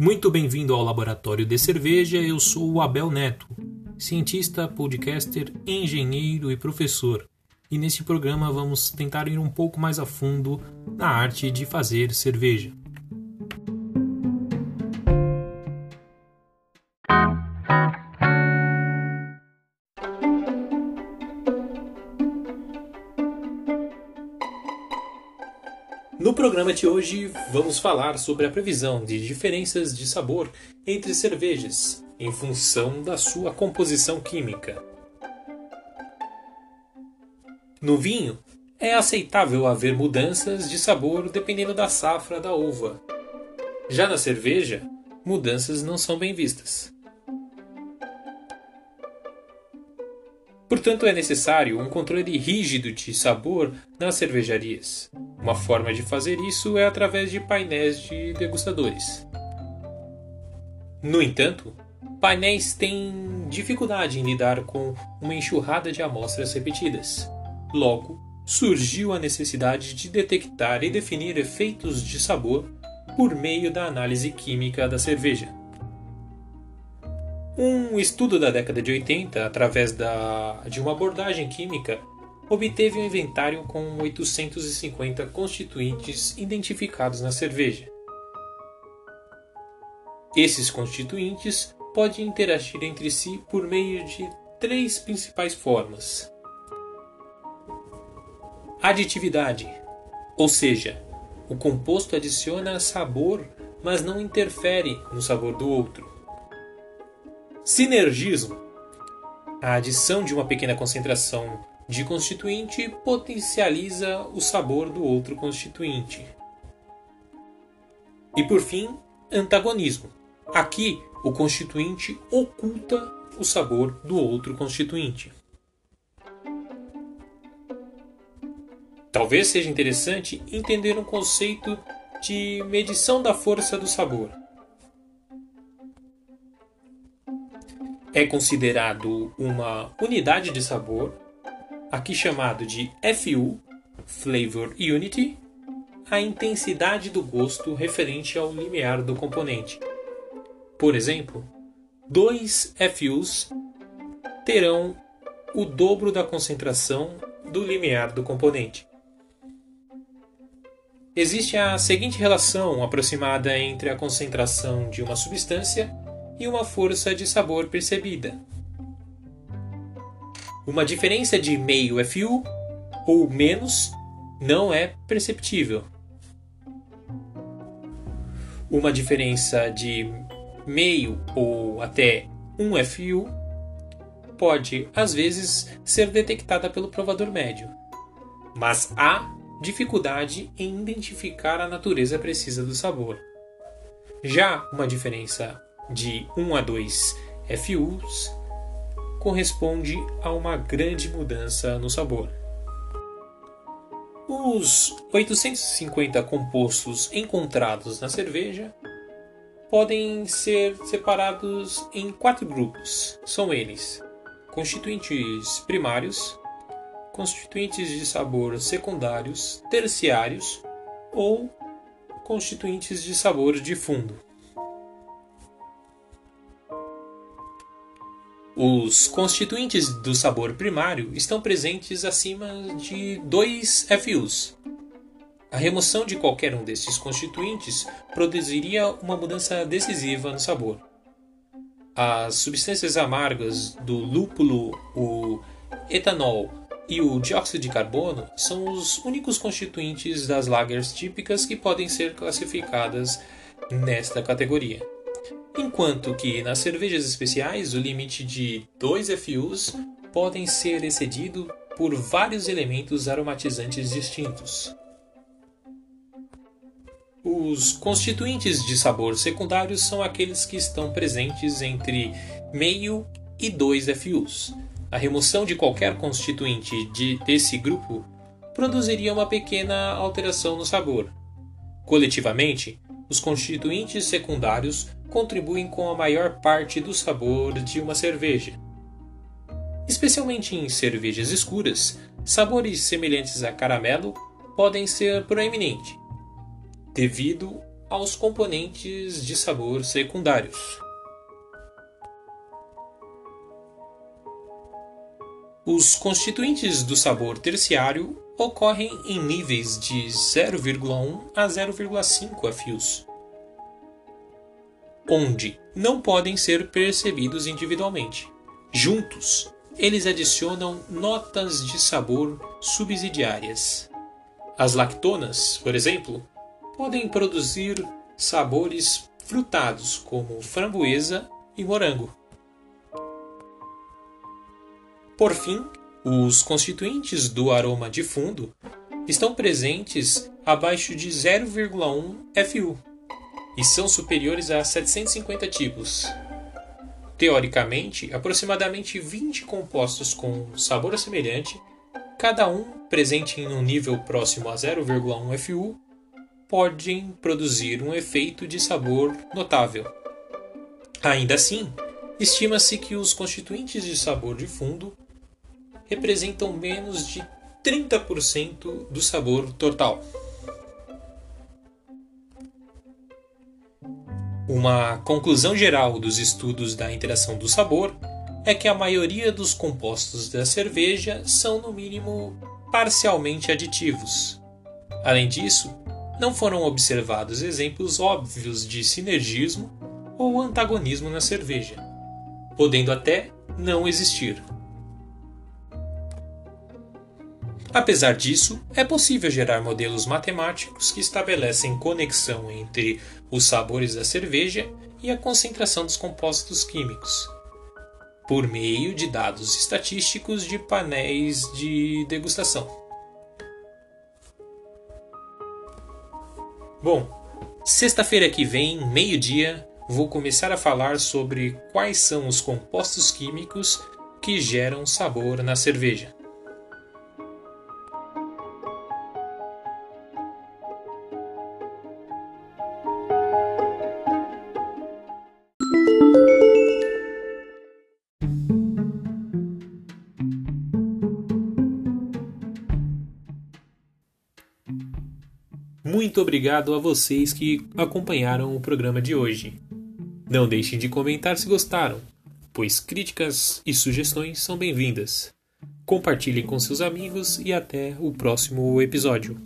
Muito bem-vindo ao Laboratório de Cerveja. Eu sou o Abel Neto, cientista, podcaster, engenheiro e professor. E nesse programa vamos tentar ir um pouco mais a fundo na arte de fazer cerveja. No programa de hoje, vamos falar sobre a previsão de diferenças de sabor entre cervejas em função da sua composição química. No vinho, é aceitável haver mudanças de sabor dependendo da safra da uva. Já na cerveja, mudanças não são bem vistas. Portanto, é necessário um controle rígido de sabor nas cervejarias. Uma forma de fazer isso é através de painéis de degustadores. No entanto, painéis têm dificuldade em lidar com uma enxurrada de amostras repetidas. Logo, surgiu a necessidade de detectar e definir efeitos de sabor por meio da análise química da cerveja. Um estudo da década de 80, através da, de uma abordagem química, obteve um inventário com 850 constituintes identificados na cerveja. Esses constituintes podem interagir entre si por meio de três principais formas: aditividade, ou seja, o composto adiciona sabor, mas não interfere no sabor do outro. Sinergismo. A adição de uma pequena concentração de constituinte potencializa o sabor do outro constituinte. E por fim, antagonismo. Aqui, o constituinte oculta o sabor do outro constituinte. Talvez seja interessante entender um conceito de medição da força do sabor. É considerado uma unidade de sabor, aqui chamado de FU, Flavor Unity, a intensidade do gosto referente ao limiar do componente. Por exemplo, dois FUs terão o dobro da concentração do limiar do componente. Existe a seguinte relação aproximada entre a concentração de uma substância e uma força de sabor percebida. Uma diferença de meio FU ou menos não é perceptível. Uma diferença de meio ou até 1 FU pode, às vezes, ser detectada pelo provador médio, mas há dificuldade em identificar a natureza precisa do sabor. Já uma diferença de 1 a 2 FUs corresponde a uma grande mudança no sabor. Os 850 compostos encontrados na cerveja podem ser separados em quatro grupos. São eles: constituintes primários, constituintes de sabor secundários, terciários ou constituintes de sabor de fundo. Os constituintes do sabor primário estão presentes acima de 2 FUs. A remoção de qualquer um desses constituintes produziria uma mudança decisiva no sabor. As substâncias amargas do lúpulo, o etanol e o dióxido de carbono são os únicos constituintes das lagers típicas que podem ser classificadas nesta categoria enquanto que nas cervejas especiais o limite de 2 FUs podem ser excedido por vários elementos aromatizantes distintos. Os constituintes de sabor secundários são aqueles que estão presentes entre meio e 2 FUs. A remoção de qualquer constituinte de, desse grupo produziria uma pequena alteração no sabor. Coletivamente, os constituintes secundários contribuem com a maior parte do sabor de uma cerveja. Especialmente em cervejas escuras, sabores semelhantes a caramelo podem ser proeminentes, devido aos componentes de sabor secundários. Os constituintes do sabor terciário ocorrem em níveis de 0,1 a 0,5 FUs, onde não podem ser percebidos individualmente. Juntos, eles adicionam notas de sabor subsidiárias. As lactonas, por exemplo, podem produzir sabores frutados como framboesa e morango. Por fim, os constituintes do aroma de fundo estão presentes abaixo de 0,1 FU e são superiores a 750 tipos. Teoricamente, aproximadamente 20 compostos com sabor semelhante, cada um presente em um nível próximo a 0,1 FU, podem produzir um efeito de sabor notável. Ainda assim, estima-se que os constituintes de sabor de fundo representam menos de 30% do sabor total. Uma conclusão geral dos estudos da interação do sabor é que a maioria dos compostos da cerveja são, no mínimo, parcialmente aditivos. Além disso, não foram observados exemplos óbvios de sinergismo ou antagonismo na cerveja, podendo até não existir. Apesar disso, é possível gerar modelos matemáticos que estabelecem conexão entre os sabores da cerveja e a concentração dos compostos químicos, por meio de dados estatísticos de painéis de degustação. Bom, sexta-feira que vem, meio-dia, vou começar a falar sobre quais são os compostos químicos que geram sabor na cerveja. Muito obrigado a vocês que acompanharam o programa de hoje. Não deixem de comentar se gostaram, pois críticas e sugestões são bem-vindas. Compartilhem com seus amigos e até o próximo episódio.